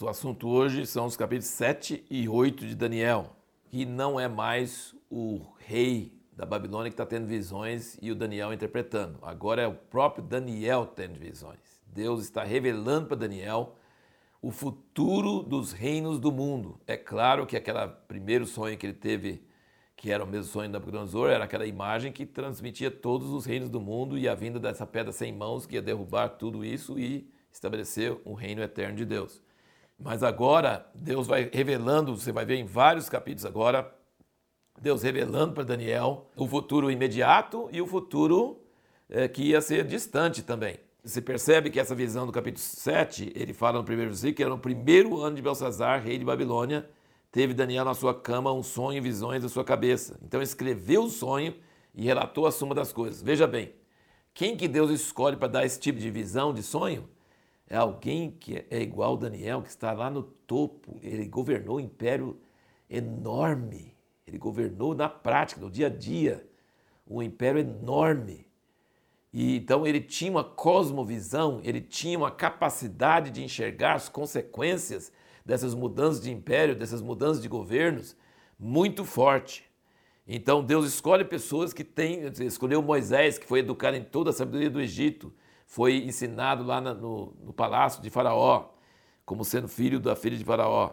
Nosso assunto hoje são os capítulos 7 e 8 de Daniel, que não é mais o rei da Babilônia que está tendo visões e o Daniel interpretando. Agora é o próprio Daniel tendo visões. Deus está revelando para Daniel o futuro dos reinos do mundo. É claro que aquele primeiro sonho que ele teve, que era o mesmo sonho da Nabucodonosor, era aquela imagem que transmitia todos os reinos do mundo e a vinda dessa pedra sem mãos que ia derrubar tudo isso e estabelecer um reino eterno de Deus. Mas agora Deus vai revelando, você vai ver em vários capítulos agora, Deus revelando para Daniel o futuro imediato e o futuro é, que ia ser distante também. Você percebe que essa visão do capítulo 7, ele fala no primeiro versículo que era no primeiro ano de Belsazar, rei de Babilônia, teve Daniel na sua cama um sonho e visões da sua cabeça. Então escreveu o sonho e relatou a suma das coisas. Veja bem, quem que Deus escolhe para dar esse tipo de visão, de sonho? É alguém que é igual Daniel, que está lá no topo. Ele governou um império enorme. Ele governou na prática, no dia a dia, um império enorme. E então ele tinha uma cosmovisão, ele tinha uma capacidade de enxergar as consequências dessas mudanças de império, dessas mudanças de governos, muito forte. Então Deus escolhe pessoas que têm, escolheu Moisés, que foi educado em toda a sabedoria do Egito, foi ensinado lá no, no palácio de Faraó, como sendo filho da filha de Faraó.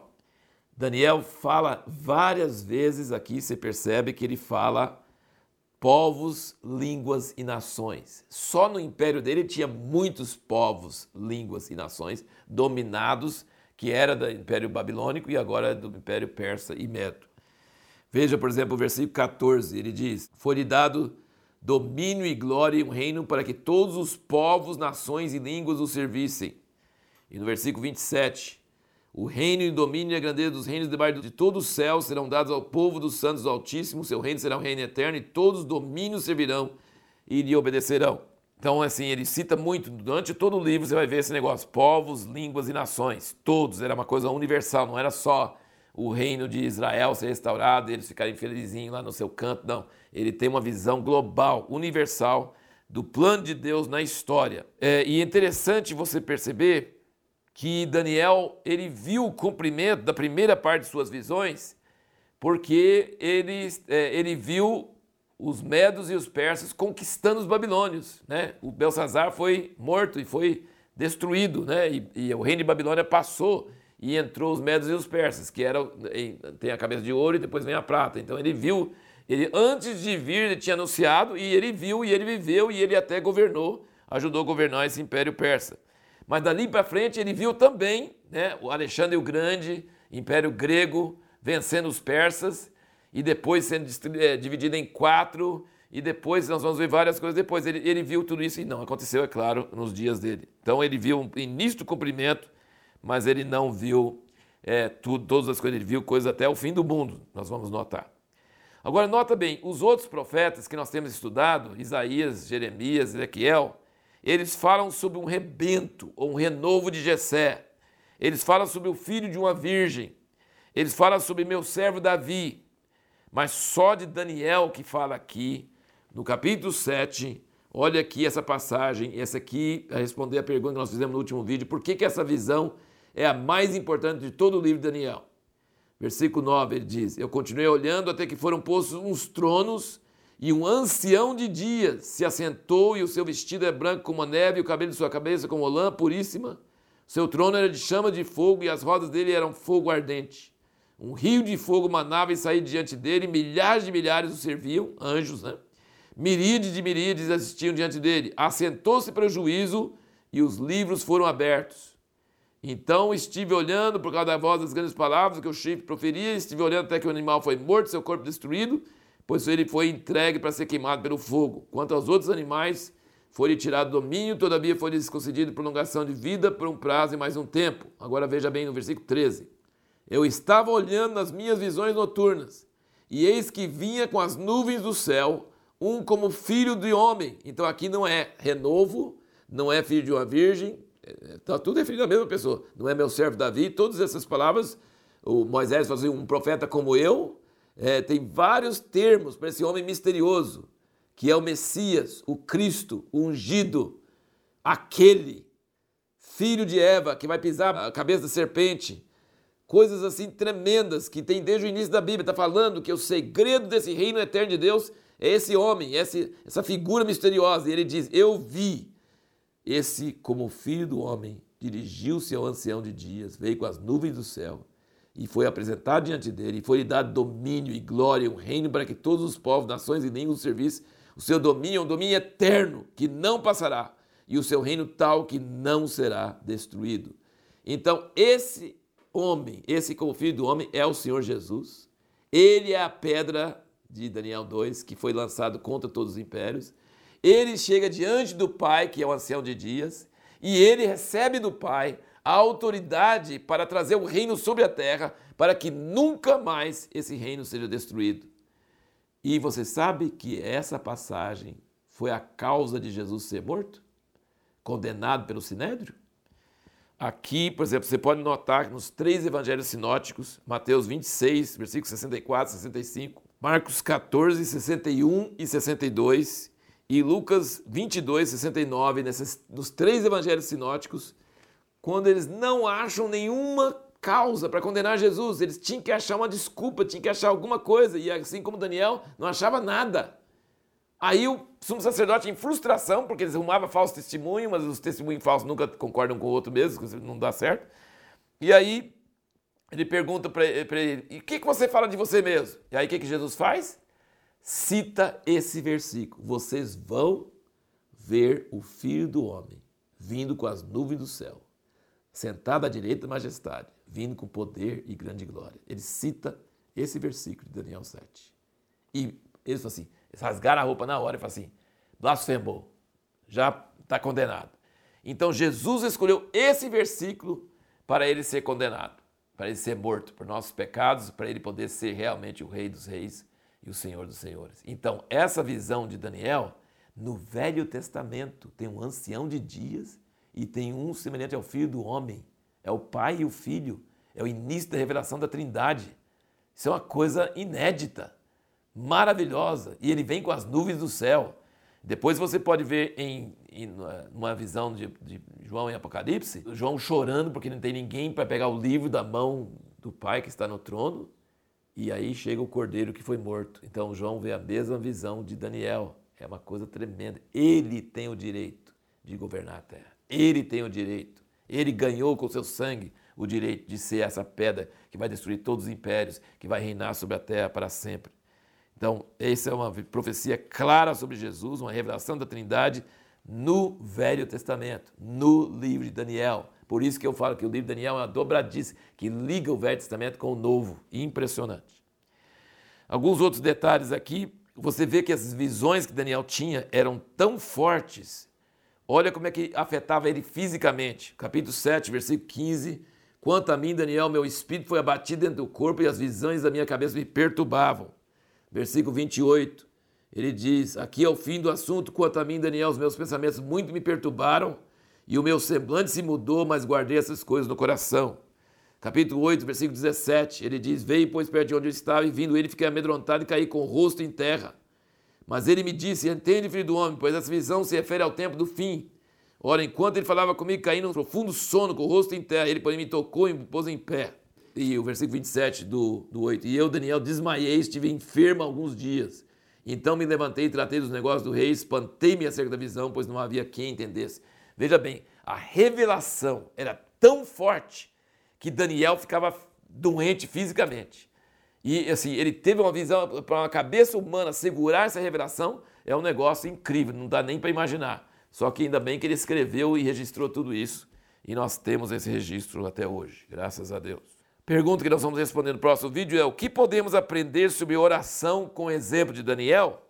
Daniel fala várias vezes aqui, você percebe que ele fala povos, línguas e nações. Só no império dele tinha muitos povos, línguas e nações dominados, que era do Império Babilônico e agora é do Império Persa e Medo. Veja, por exemplo, o versículo 14, ele diz: Foi-lhe dado domínio e glória e um reino para que todos os povos, nações e línguas o servissem. E no versículo 27, o reino e o domínio e a grandeza dos reinos debaixo de todo o céu serão dados ao povo dos santos do Altíssimo, seu reino será um reino eterno, e todos os domínios servirão e lhe obedecerão. Então, assim, ele cita muito, durante todo o livro você vai ver esse negócio, povos, línguas e nações, todos, era uma coisa universal, não era só o reino de Israel ser restaurado, eles ficarem felizinhos lá no seu canto, não. Ele tem uma visão global, universal, do plano de Deus na história. É, e é interessante você perceber que Daniel ele viu o cumprimento da primeira parte de suas visões, porque ele, é, ele viu os medos e os persas conquistando os babilônios. Né? O Belsazar foi morto e foi destruído, né? e, e o reino de Babilônia passou e entrou os medos e os persas, que eram, tem a cabeça de ouro e depois vem a prata. Então ele viu, ele antes de vir ele tinha anunciado e ele viu e ele viveu e ele até governou, ajudou a governar esse império persa. Mas dali para frente ele viu também né, o Alexandre o Grande, Império Grego, vencendo os persas e depois sendo é, dividido em quatro. E depois nós vamos ver várias coisas depois. Ele, ele viu tudo isso e não aconteceu, é claro, nos dias dele. Então ele viu o início do cumprimento, mas ele não viu é, tudo, todas as coisas. Ele viu coisas até o fim do mundo, nós vamos notar. Agora, nota bem, os outros profetas que nós temos estudado, Isaías, Jeremias, Ezequiel, eles falam sobre um rebento ou um renovo de Jessé. Eles falam sobre o filho de uma virgem. Eles falam sobre meu servo Davi. Mas só de Daniel que fala aqui, no capítulo 7, olha aqui essa passagem, essa aqui, a responder a pergunta que nós fizemos no último vídeo, por que, que essa visão é a mais importante de todo o livro de Daniel? Versículo 9, ele diz: Eu continuei olhando até que foram postos uns tronos e um ancião de dias se assentou, e o seu vestido é branco como a neve, e o cabelo de sua cabeça como lã puríssima. Seu trono era de chama de fogo, e as rodas dele eram fogo ardente. Um rio de fogo manava e saía diante dele, e milhares de milhares o serviam, anjos, né? Miríades de miríades assistiam diante dele. Assentou-se para o juízo, e os livros foram abertos. Então estive olhando por causa da voz das grandes palavras que o chifre proferia, estive olhando até que o animal foi morto, seu corpo destruído, pois ele foi entregue para ser queimado pelo fogo. Quanto aos outros animais, foi-lhe tirado domínio, todavia foi-lhes concedido prolongação de vida por um prazo e mais um tempo. Agora veja bem no versículo 13. Eu estava olhando nas minhas visões noturnas, e eis que vinha com as nuvens do céu, um como filho de homem. Então aqui não é renovo, não é filho de uma virgem, está tudo referido à mesma pessoa. Não é meu servo Davi, todas essas palavras, o Moisés fazia um profeta como eu, é, tem vários termos para esse homem misterioso, que é o Messias, o Cristo, o ungido, aquele filho de Eva, que vai pisar a cabeça da serpente. Coisas assim tremendas que tem desde o início da Bíblia. Está falando que o segredo desse reino eterno de Deus é esse homem, esse, essa figura misteriosa. E ele diz: Eu vi esse como filho do homem, dirigiu-se ao ancião de dias, veio com as nuvens do céu e foi apresentado diante dele, e foi-lhe dado domínio e glória, um reino para que todos os povos, nações e línguas servissem. O seu domínio é um domínio eterno, que não passará, e o seu reino tal que não será destruído. Então, esse homem, esse como filho do homem, é o Senhor Jesus. Ele é a pedra de Daniel 2, que foi lançado contra todos os impérios. Ele chega diante do Pai, que é o ancião de dias, e ele recebe do Pai a autoridade para trazer o reino sobre a terra, para que nunca mais esse reino seja destruído. E você sabe que essa passagem foi a causa de Jesus ser morto? Condenado pelo sinédrio? Aqui, por exemplo, você pode notar que nos três evangelhos sinóticos, Mateus 26, versículos 64 e 65, Marcos 14, 61 e 62 e Lucas 22, 69, nesses, nos três evangelhos sinóticos, quando eles não acham nenhuma causa para condenar Jesus. Eles tinham que achar uma desculpa, tinham que achar alguma coisa. E assim como Daniel, não achava nada. Aí o sumo sacerdote, em frustração, porque eles arrumavam falso testemunho, mas os testemunhos falsos nunca concordam com o outro mesmo, não dá certo. E aí ele pergunta para ele: e o que, que você fala de você mesmo? E aí o que, que Jesus faz? Cita esse versículo: Vocês vão ver o filho do homem vindo com as nuvens do céu sentado à direita da majestade, vindo com poder e grande glória. Ele cita esse versículo de Daniel 7. E eles falam assim, rasgaram a roupa na hora e falam assim, blasfemou, já está condenado. Então Jesus escolheu esse versículo para ele ser condenado, para ele ser morto por nossos pecados, para ele poder ser realmente o rei dos reis e o senhor dos senhores. Então, essa visão de Daniel, no Velho Testamento, tem um ancião de dias e tem um semelhante ao Filho do Homem. É o Pai e o Filho. É o início da revelação da Trindade. Isso é uma coisa inédita, maravilhosa. E ele vem com as nuvens do céu. Depois você pode ver em, em uma visão de, de, João em Apocalipse, João chorando porque não tem ninguém para pegar o livro da mão do Pai que está no trono. E aí chega o cordeiro que foi morto. Então João vê a mesma visão de Daniel. É uma coisa tremenda. Ele tem o direito de governar a terra. Ele tem o direito. Ele ganhou com seu sangue o direito de ser essa pedra que vai destruir todos os impérios, que vai reinar sobre a terra para sempre. Então, essa é uma profecia clara sobre Jesus, uma revelação da Trindade no Velho Testamento, no livro de Daniel. Por isso que eu falo que o livro de Daniel é uma dobradiça que liga o Velho Testamento com o Novo. Impressionante. Alguns outros detalhes aqui. Você vê que as visões que Daniel tinha eram tão fortes Olha como é que afetava ele fisicamente. Capítulo 7, versículo 15. Quanto a mim, Daniel, meu espírito foi abatido dentro do corpo e as visões da minha cabeça me perturbavam. Versículo 28. Ele diz: Aqui é o fim do assunto. Quanto a mim, Daniel, os meus pensamentos muito me perturbaram e o meu semblante se mudou, mas guardei essas coisas no coração. Capítulo 8, versículo 17. Ele diz: Veio, pois, perto de onde eu estava, e vindo ele, fiquei amedrontado e caí com o rosto em terra. Mas ele me disse: Entende, filho do homem, pois essa visão se refere ao tempo do fim. Ora, enquanto ele falava comigo, caí num profundo sono, com o rosto em terra. Ele, porém, me tocou e me pôs em pé. E o versículo 27 do, do 8. E eu, Daniel, desmaiei, estive enfermo alguns dias. Então me levantei e tratei dos negócios do rei, espantei-me acerca da visão, pois não havia quem entendesse. Veja bem, a revelação era tão forte que Daniel ficava doente fisicamente. E assim, ele teve uma visão para uma cabeça humana segurar essa revelação, é um negócio incrível, não dá nem para imaginar. Só que ainda bem que ele escreveu e registrou tudo isso, e nós temos esse registro até hoje, graças a Deus. Pergunta que nós vamos responder no próximo vídeo é: o que podemos aprender sobre oração com o exemplo de Daniel?